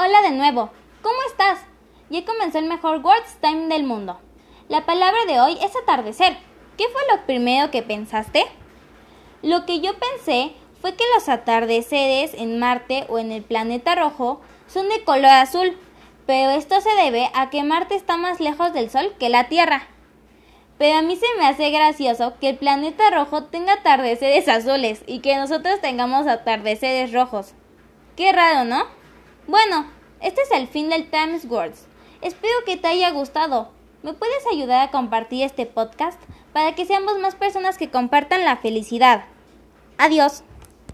Hola de nuevo. ¿Cómo estás? Ya comenzó el mejor Words Time del mundo. La palabra de hoy es atardecer. ¿Qué fue lo primero que pensaste? Lo que yo pensé fue que los atardeceres en Marte o en el planeta rojo son de color azul, pero esto se debe a que Marte está más lejos del Sol que la Tierra. Pero a mí se me hace gracioso que el planeta rojo tenga atardeceres azules y que nosotros tengamos atardeceres rojos. Qué raro, ¿no? Bueno, este es el fin del Times Words. Espero que te haya gustado. ¿Me puedes ayudar a compartir este podcast para que seamos más personas que compartan la felicidad? Adiós.